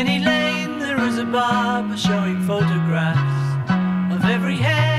Penny Lane, there is a barber showing photographs of every head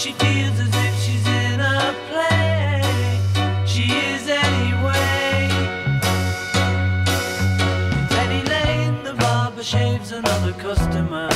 she feels as if she's in a play, she is anyway. Lane, the barber shaves another customer.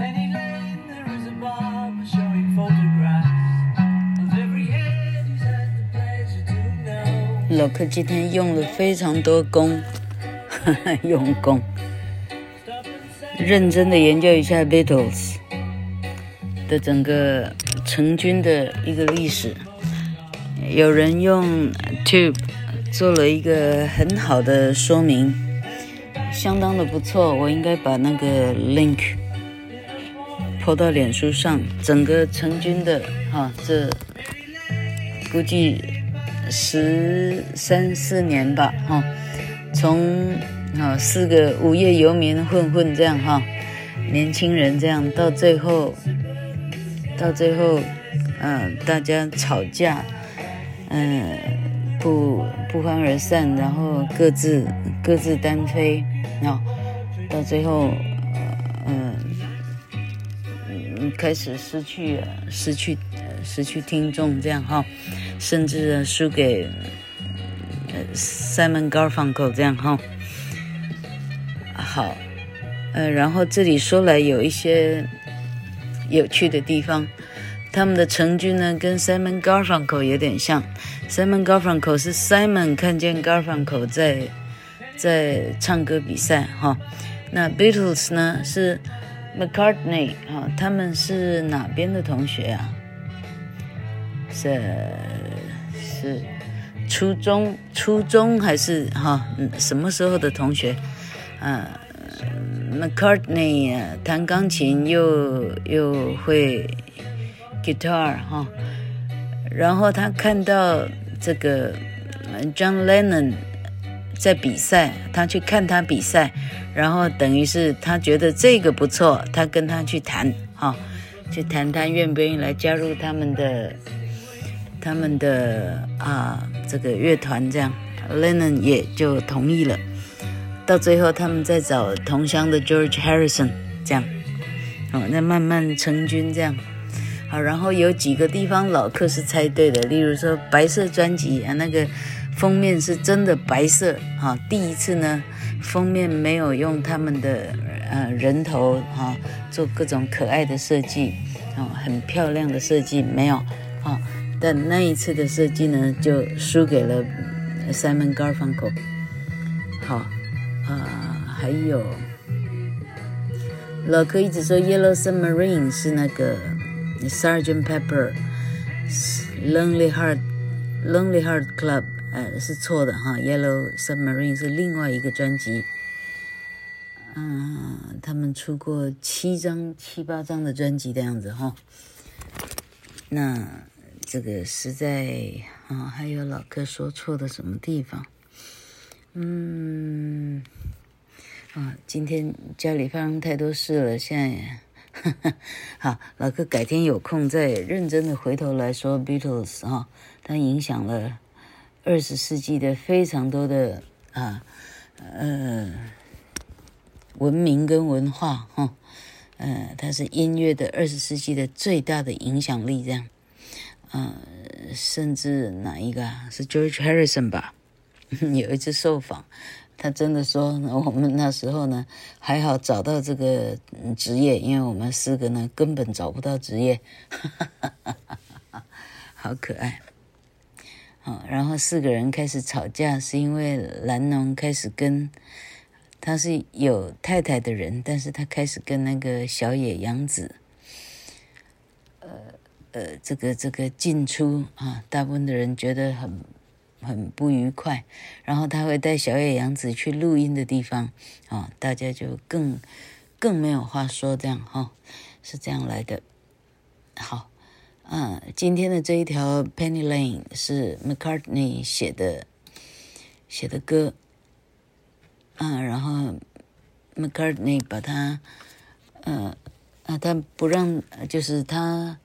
Any Lane, there is a barber showing photographs of every head he's had the pleasure to know. 老克今天用了非常多功，用功，认真的研究一下 Beatles 的整个成军的一个历史。有人用 Tube 做了一个很好的说明，相当的不错。我应该把那个 link po 到脸书上，整个成军的哈，这估计。十三四年吧，哈，从啊四个无业游民混混这样哈，年轻人这样到最后，到最后，嗯、呃，大家吵架，嗯、呃，不不欢而散，然后各自各自单飞，然后到最后，嗯、开始失去失去失去听众这样哈。甚至输给 Simon Garfunkel 这样哈，好，呃，然后这里说来有一些有趣的地方，他们的成军呢跟 Simon Garfunkel 有点像，Simon Garfunkel 是 Simon 看见 Garfunkel 在在唱歌比赛哈，那 Beatles 呢是 McCartney 哈，他们是哪边的同学啊？是。是初中，初中还是哈？嗯，什么时候的同学？嗯，McCartney 啊弹钢琴又又会 guitar 哈，然后他看到这个 John Lennon 在比赛，他去看他比赛，然后等于是他觉得这个不错，他跟他去谈，哈、去谈他愿不愿意来加入他们的，他们的啊这个乐团，这样，Lennon 也就同意了。到最后，他们再找同乡的 George Harrison，这样，哦，那慢慢成军这样。好，然后有几个地方老客是猜对的，例如说白色专辑啊，那个封面是真的白色，啊，第一次呢，封面没有用他们的呃人头哈、啊、做各种可爱的设计，啊，很漂亮的设计没有，啊，但那一次的设计呢就输给了 Simon Garfunkel，好，啊，还有老克一直说 Yellow Submarine 是那个。Sergeant Pepper Lonely Heart Lonely Heart Club，呃，是错的哈。Yellow Submarine 是另外一个专辑。嗯，他们出过七张、七八张的专辑的样子哈。那这个实在啊，还有老哥说错的什么地方？嗯，啊，今天家里发生太多事了，现在。好，老哥改天有空再认真的回头来说 Beatles 哈、哦，它影响了二十世纪的非常多的啊呃文明跟文化哈，呃，它是音乐的二十世纪的最大的影响力这样，呃，甚至哪一个？是 George Harrison 吧？有一次受访。他真的说，我们那时候呢还好找到这个职业，因为我们四个呢根本找不到职业，哈哈哈好可爱。然后四个人开始吵架，是因为蓝农开始跟他是有太太的人，但是他开始跟那个小野洋子，呃呃，这个这个进出啊，大部分的人觉得很。很不愉快，然后他会带小野洋子去录音的地方，啊、大家就更更没有话说，这样哈、哦，是这样来的。好，嗯，今天的这一条 Penny Lane 是 McCartney 写的写的歌，嗯，然后 McCartney 把他，嗯，啊，他不让，就是他。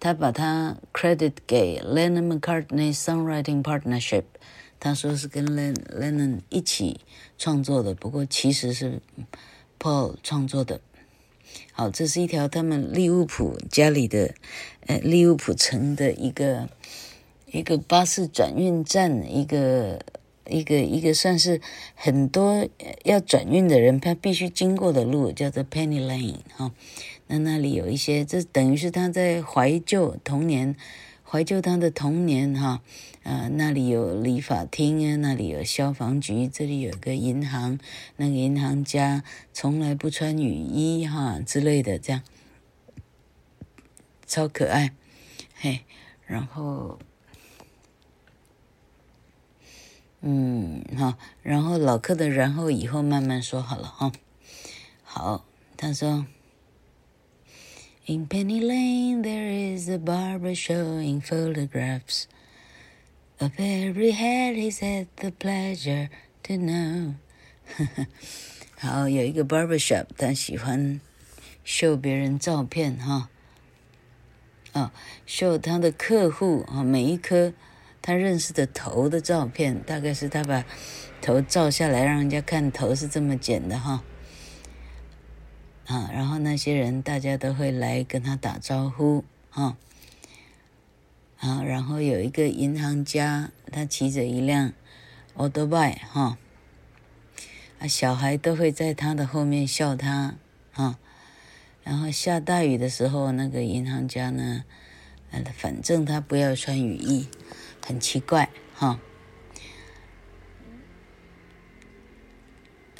他把他 credit 给 Lennon McCartney Songwriting Partnership，他说是跟 Len Lennon 一起创作的，不过其实是 Paul 创作的。好，这是一条他们利物浦家里的，呃，利物浦城的一个一个巴士转运站，一个一个一个算是很多要转运的人他必须经过的路，叫做 Penny Lane 哈。那那里有一些，这等于是他在怀旧童年，怀旧他的童年哈。啊，那里有理发厅啊，那里有消防局，这里有个银行，那个银行家从来不穿雨衣哈之类的，这样超可爱，嘿。然后，嗯，好，然后老客的，然后以后慢慢说好了哈。好，他说。In Penny Lane there is a barber showing photographs of every head he's had the pleasure to know。好，有一个 barber shop，他喜欢秀别人照片哈，哦，秀他的客户啊，每一颗他认识的头的照片，大概是他把头照下来，让人家看头是这么剪的哈。啊，然后那些人大家都会来跟他打招呼，啊，啊，然后有一个银行家，他骑着一辆欧多拜，哈，啊，小孩都会在他的后面笑他，啊，然后下大雨的时候，那个银行家呢，反正他不要穿雨衣，很奇怪，哈。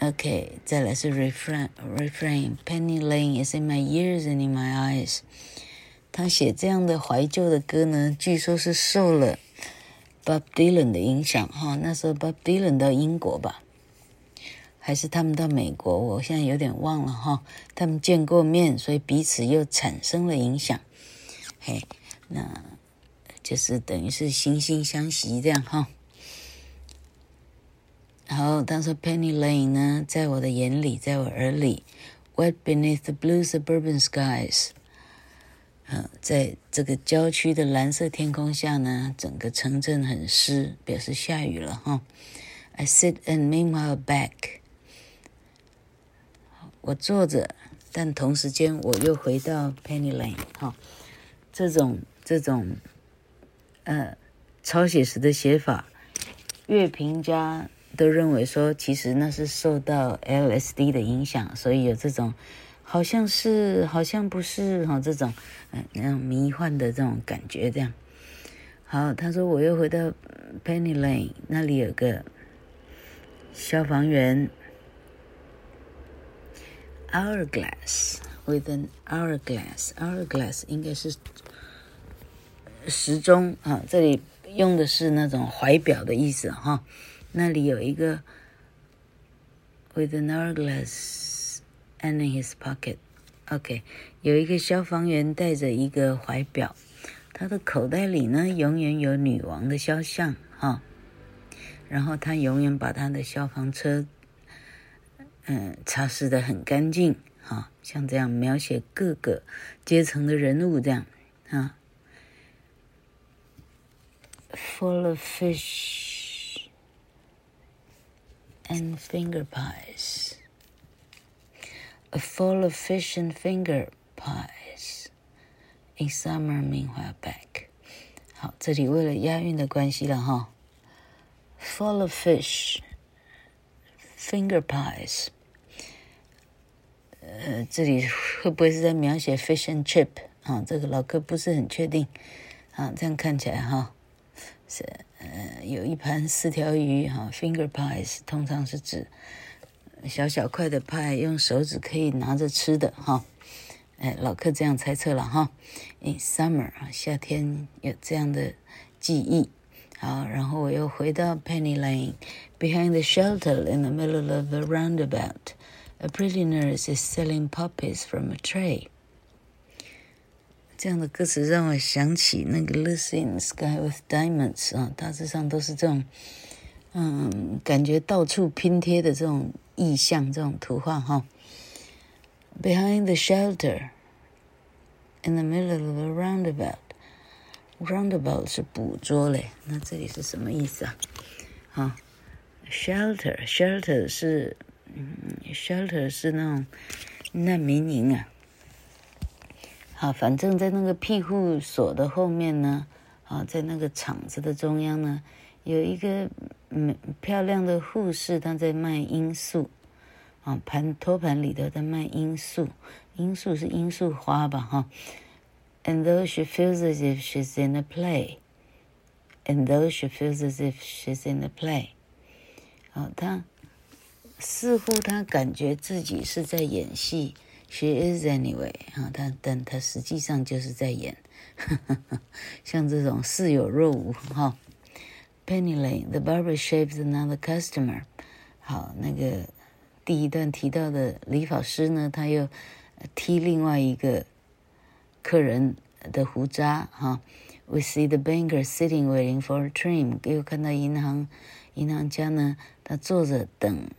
OK，再来是 refrain refrain Penny Lane is in my ears and in my eyes。他写这样的怀旧的歌呢，据说是受了 Bob Dylan 的影响哈。那时候 Bob Dylan 到英国吧，还是他们到美国？我现在有点忘了哈。他们见过面，所以彼此又产生了影响。嘿，那就是等于是惺惺相惜这样哈。然后，他说 Penny Lane 呢，在我的眼里，在我耳里，Wet beneath the blue suburban skies。在这个郊区的蓝色天空下呢，整个城镇很湿，表示下雨了哈。I sit and meanwhile back。我坐着，但同时间我又回到 Penny Lane 哈。这种这种呃超写实的写法，乐评家都认为说，其实那是受到 LSD 的影响，所以有这种。好像是，好像不是哈，这种嗯那种迷幻的这种感觉，这样。好，他说我又回到 Penny Lane，那里有个消防员，hourglass with an hourglass，hourglass 应该是时钟啊，这里用的是那种怀表的意思哈。那里有一个 with an hourglass。And in his pocket, OK，有一个消防员带着一个怀表，他的口袋里呢永远有女王的肖像哈，然后他永远把他的消防车，嗯，擦拭得很干净哈，像这样描写各个阶层的人物这样啊，full of fish and finger pies。A full of fish and finger pies in summer, meanwhile back。好，这里为了押韵的关系了哈。Full of fish, finger pies。呃，这里会不会是在描写 fish and chip？啊，这个老柯不是很确定。啊，这样看起来哈，是呃有一盘四条鱼哈，finger pies 通常是指。 小小块的派，用手指可以拿着吃的哈，哎，老客这样猜测了哈。In summer 啊，夏天有这样的记忆。好，然后我又回到 Penny Lane，behind the shelter in the middle of the roundabout，a pretty nurse is selling puppies from a tray。这样的歌词让我想起那个 Lucy in the Sky with Diamonds 啊，大致上都是这种，嗯，感觉到处拼贴的这种。意象这种图画哈，Behind the shelter, in the middle of the roundabout，roundabout 是捕捉嘞，那这里是什么意思啊？哈，shelter shelter 是嗯，shelter 是那种难民营啊。好，反正在那个庇护所的后面呢，啊，在那个场子的中央呢。有一个嗯漂亮的护士，她在卖罂粟，啊盘托盘里头在卖罂粟，罂粟是罂粟花吧哈。And though she feels as if she's in a play, and though she feels as if she's in a play，啊，她似乎她感觉自己是在演戏，she is anyway，啊，她但她实际上就是在演，呵呵像这种似有若无哈。Penny Lane, the barber shaves another customer。好，那个第一段提到的理发师呢，他又剃另外一个客人的胡渣。哈，We see the banker sitting waiting for a trim。又看到银行银行家呢，他坐着等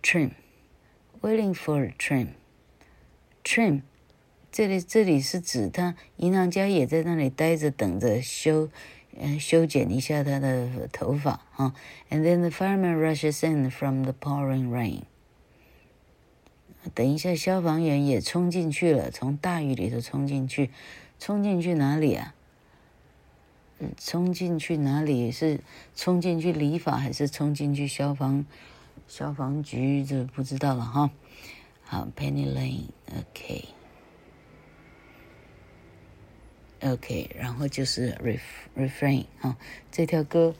trim，waiting for a trim。trim，这里这里是指他银行家也在那里待着等着修。嗯，修剪一下他的头发哈。And then the fireman rushes in from the pouring rain。等一下，消防员也冲进去了，从大雨里头冲进去，冲进去哪里啊？冲进去哪里？是冲进去理发，还是冲进去消防消防局？这不知道了哈。好，Penny Lane，OK。OK，然后就是 ref refrain 啊，这条歌，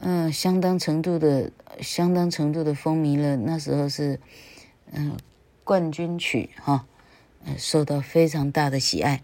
嗯、相当程度的，相当程度的风靡了。那时候是，嗯、冠军曲哈，呃，受到非常大的喜爱。